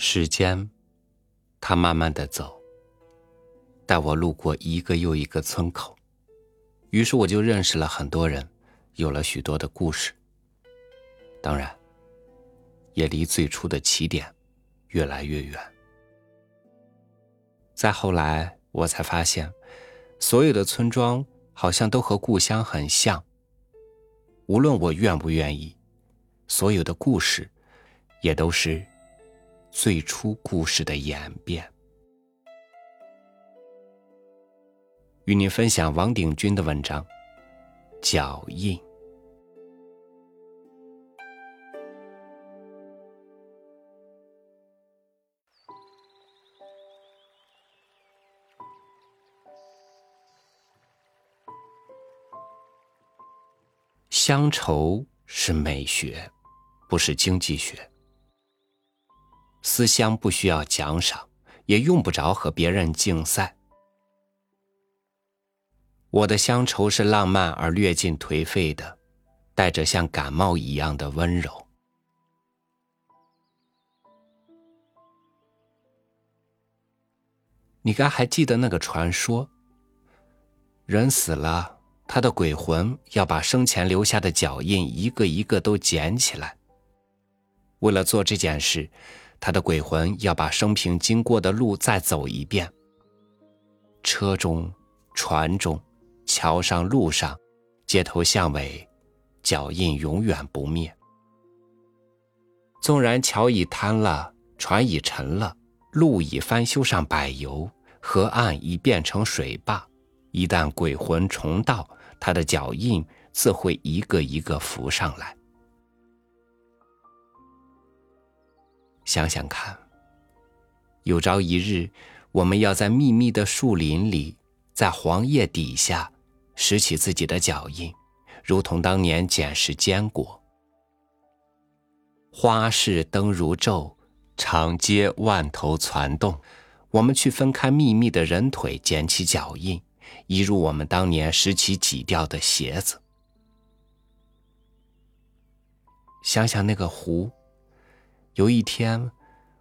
时间，它慢慢的走，带我路过一个又一个村口，于是我就认识了很多人，有了许多的故事。当然，也离最初的起点越来越远。再后来，我才发现，所有的村庄好像都和故乡很像。无论我愿不愿意，所有的故事，也都是。最初故事的演变，与您分享王鼎钧的文章《脚印》。乡愁是美学，不是经济学。思乡不需要奖赏，也用不着和别人竞赛。我的乡愁是浪漫而略尽颓废的，带着像感冒一样的温柔。你该还记得那个传说：人死了，他的鬼魂要把生前留下的脚印一个一个都捡起来。为了做这件事。他的鬼魂要把生平经过的路再走一遍。车中、船中、桥上、路上、街头巷尾，脚印永远不灭。纵然桥已坍了，船已沉了，路已翻修上柏油，河岸已变成水坝，一旦鬼魂重到，他的脚印自会一个一个浮上来。想想看，有朝一日，我们要在密密的树林里，在黄叶底下，拾起自己的脚印，如同当年捡拾坚果。花市灯如昼，长街万头攒动，我们去分开密密的人腿，捡起脚印，一如我们当年拾起挤掉的鞋子。想想那个湖。有一天，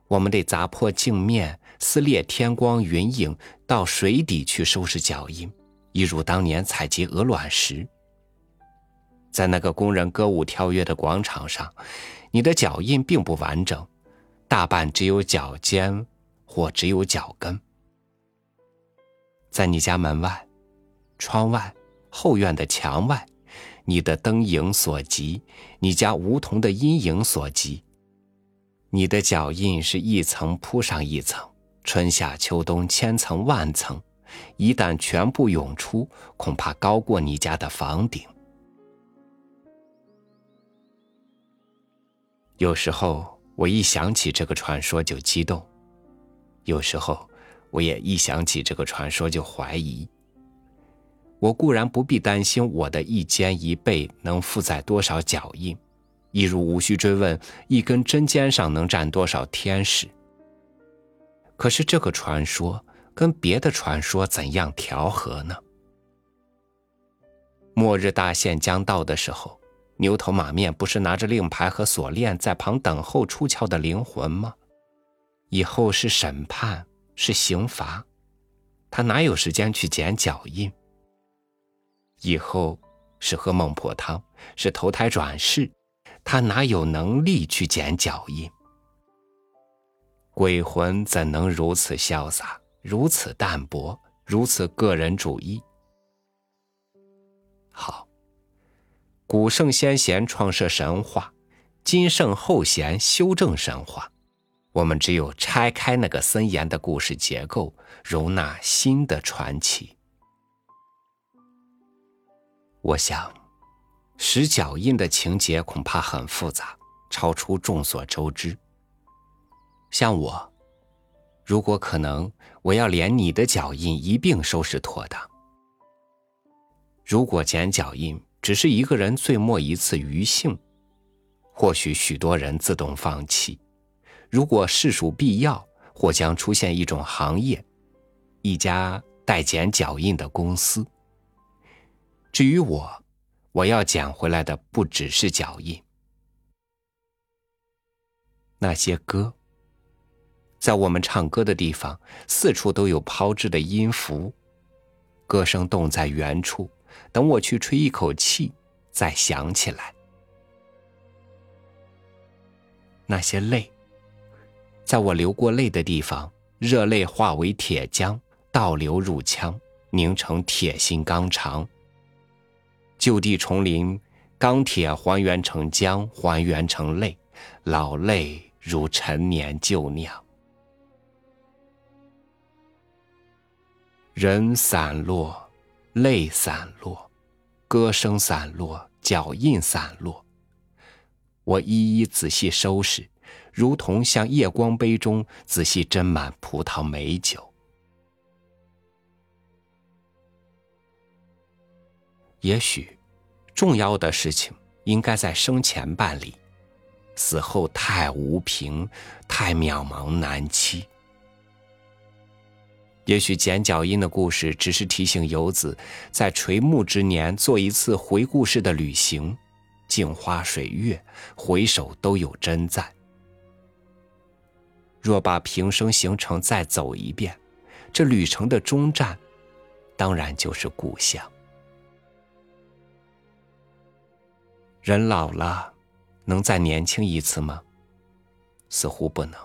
我们得砸破镜面，撕裂天光云影，到水底去收拾脚印，一如当年采集鹅卵石。在那个工人歌舞跳跃的广场上，你的脚印并不完整，大半只有脚尖，或只有脚跟。在你家门外、窗外、后院的墙外，你的灯影所及，你家梧桐的阴影所及。你的脚印是一层铺上一层，春夏秋冬千层万层，一旦全部涌出，恐怕高过你家的房顶。有时候我一想起这个传说就激动，有时候我也一想起这个传说就怀疑。我固然不必担心我的一肩一背能负载多少脚印。一如无需追问，一根针尖上能站多少天使。可是这个传说跟别的传说怎样调和呢？末日大限将到的时候，牛头马面不是拿着令牌和锁链在旁等候出窍的灵魂吗？以后是审判，是刑罚，他哪有时间去捡脚印？以后是喝孟婆汤，是投胎转世。他哪有能力去捡脚印？鬼魂怎能如此潇洒，如此淡泊，如此个人主义？好，古圣先贤创设神话，今圣后贤修正神话，我们只有拆开那个森严的故事结构，容纳新的传奇。我想。使脚印的情节恐怕很复杂，超出众所周知。像我，如果可能，我要连你的脚印一并收拾妥当。如果捡脚印只是一个人最末一次余兴，或许许多人自动放弃。如果实属必要，或将出现一种行业，一家代捡脚印的公司。至于我。我要捡回来的不只是脚印，那些歌，在我们唱歌的地方，四处都有抛掷的音符，歌声冻在原处，等我去吹一口气，再响起来。那些泪，在我流过泪的地方，热泪化为铁浆，倒流入腔，凝成铁心钢肠。旧地重临，钢铁还原成浆，还原成泪，老泪如陈年旧酿。人散落，泪散落，歌声散落，脚印散落。我一一仔细收拾，如同像夜光杯中仔细斟满葡萄美酒。也许，重要的事情应该在生前办理，死后太无凭，太渺茫难期。也许剪脚印的故事只是提醒游子，在垂暮之年做一次回顾式的旅行，镜花水月，回首都有真在。若把平生行程再走一遍，这旅程的终站，当然就是故乡。人老了，能再年轻一次吗？似乎不能。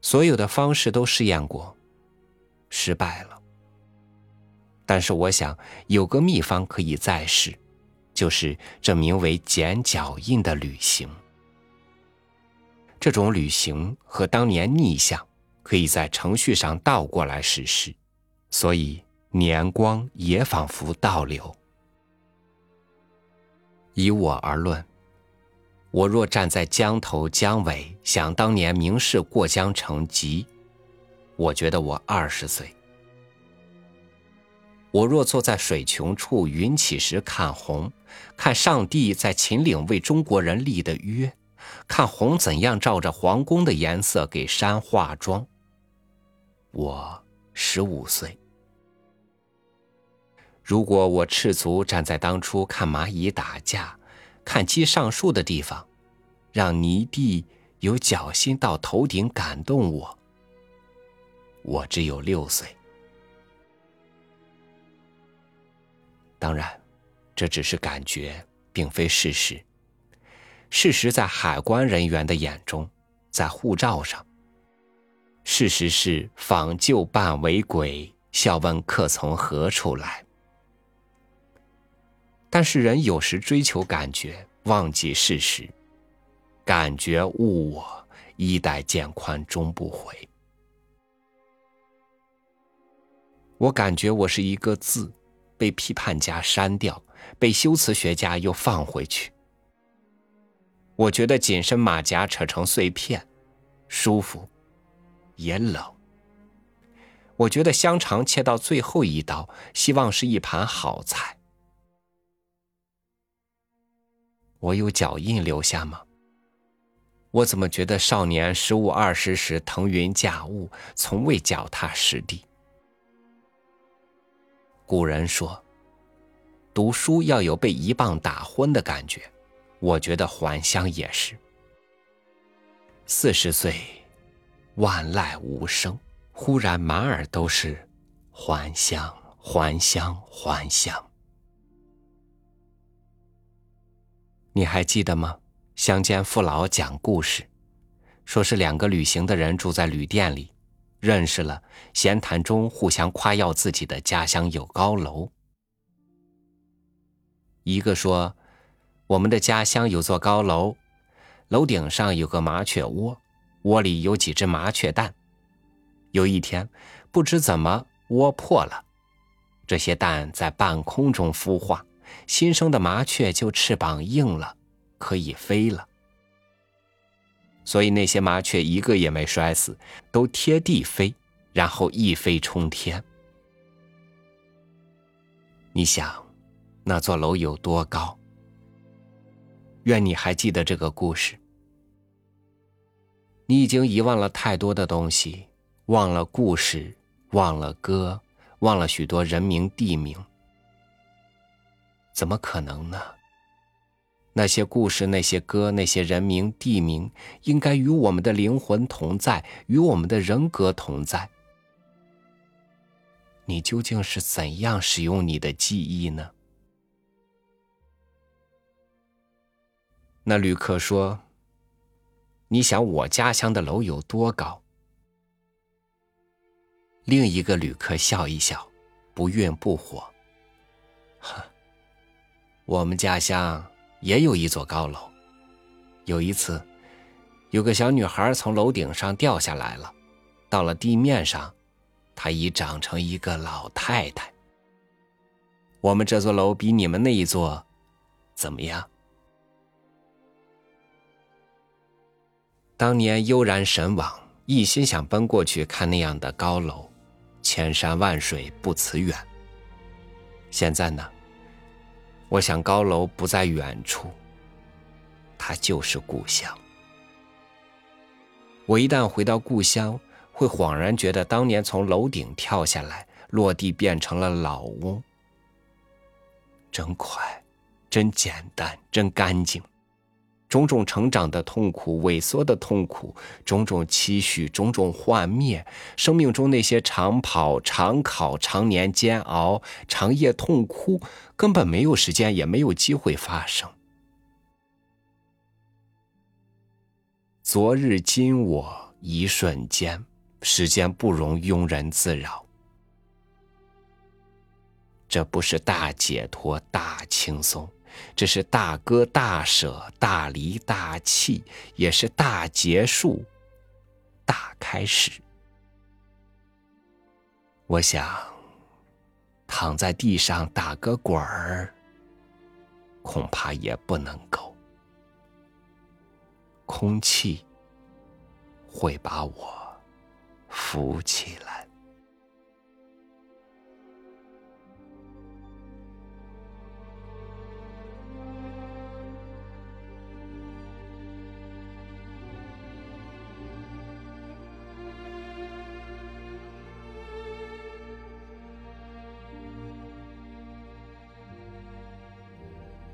所有的方式都试验过，失败了。但是我想有个秘方可以再试，就是这名为“剪脚印”的旅行。这种旅行和当年逆向，可以在程序上倒过来实施，所以年光也仿佛倒流。以我而论，我若站在江头江尾，想当年明士过江成疾，我觉得我二十岁；我若坐在水穷处，云起时看红，看上帝在秦岭为中国人立的约，看红怎样照着皇宫的颜色给山化妆，我十五岁。如果我赤足站在当初看蚂蚁打架、看鸡上树的地方，让泥地由脚心到头顶感动我，我只有六岁。当然，这只是感觉，并非事实。事实在海关人员的眼中，在护照上。事实是访旧扮为鬼，笑问客从何处来。但是人有时追求感觉，忘记事实。感觉误我，衣带渐宽终不悔。我感觉我是一个字，被批判家删掉，被修辞学家又放回去。我觉得紧身马甲扯成碎片，舒服，也冷。我觉得香肠切到最后一刀，希望是一盘好菜。我有脚印留下吗？我怎么觉得少年十五二十时腾云驾雾，从未脚踏实地？古人说，读书要有被一棒打昏的感觉，我觉得还乡也是。四十岁，万籁无声，忽然满耳都是还乡，还乡，还乡。你还记得吗？乡间父老讲故事，说是两个旅行的人住在旅店里，认识了，闲谈中互相夸耀自己的家乡有高楼。一个说：“我们的家乡有座高楼，楼顶上有个麻雀窝，窝里有几只麻雀蛋。有一天，不知怎么窝破了，这些蛋在半空中孵化。”新生的麻雀就翅膀硬了，可以飞了。所以那些麻雀一个也没摔死，都贴地飞，然后一飞冲天。你想，那座楼有多高？愿你还记得这个故事。你已经遗忘了太多的东西，忘了故事，忘了歌，忘了许多人名地名。怎么可能呢？那些故事、那些歌、那些人名、地名，应该与我们的灵魂同在，与我们的人格同在。你究竟是怎样使用你的记忆呢？那旅客说：“你想我家乡的楼有多高？”另一个旅客笑一笑，不愠不火：“哈，我们家乡。”也有一座高楼。有一次，有个小女孩从楼顶上掉下来了，到了地面上，她已长成一个老太太。我们这座楼比你们那一座怎么样？当年悠然神往，一心想奔过去看那样的高楼，千山万水不辞远。现在呢？我想高楼不在远处，它就是故乡。我一旦回到故乡，会恍然觉得当年从楼顶跳下来，落地变成了老屋，真快，真简单，真干净。种种成长的痛苦，萎缩的痛苦，种种期许，种种幻灭，生命中那些长跑、长考、常年煎熬、长夜痛哭，根本没有时间，也没有机会发生。昨日今我一瞬间，时间不容庸人自扰。这不是大解脱、大轻松。这是大割大舍大离大弃，也是大结束、大开始。我想躺在地上打个滚儿，恐怕也不能够，空气会把我扶起来。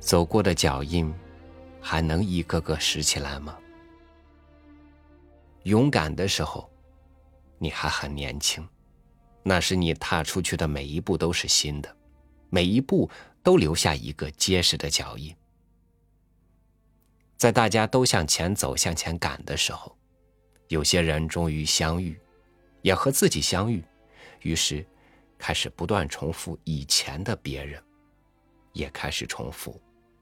走过的脚印，还能一个个拾起来吗？勇敢的时候，你还很年轻，那时你踏出去的每一步都是新的，每一步都留下一个结实的脚印。在大家都向前走、向前赶的时候，有些人终于相遇，也和自己相遇，于是开始不断重复以前的别人，也开始重复。